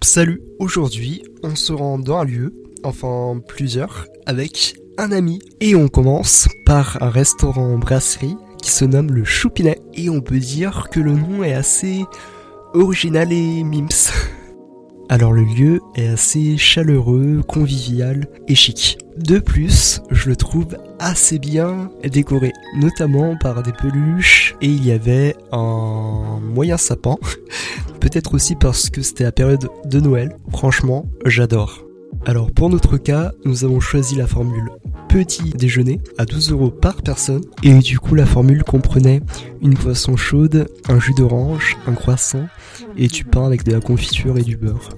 Salut, aujourd'hui on se rend dans un lieu, enfin plusieurs, avec un ami. Et on commence par un restaurant brasserie qui se nomme le Choupinet. Et on peut dire que le nom est assez original et mims. Alors le lieu est assez chaleureux, convivial et chic. De plus, je le trouve assez bien décoré, notamment par des peluches et il y avait un moyen sapin. Peut-être aussi parce que c'était la période de Noël. Franchement, j'adore. Alors pour notre cas, nous avons choisi la formule petit déjeuner à 12 euros par personne. Et du coup, la formule comprenait une poisson chaude, un jus d'orange, un croissant et du pain avec de la confiture et du beurre.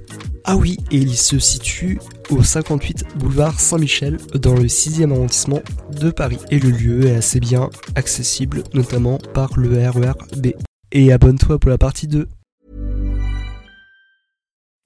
Ah oui, et il se situe au 58 boulevard Saint-Michel dans le 6e arrondissement de Paris. Et le lieu est assez bien accessible, notamment par le RER B. Et abonne-toi pour la partie 2.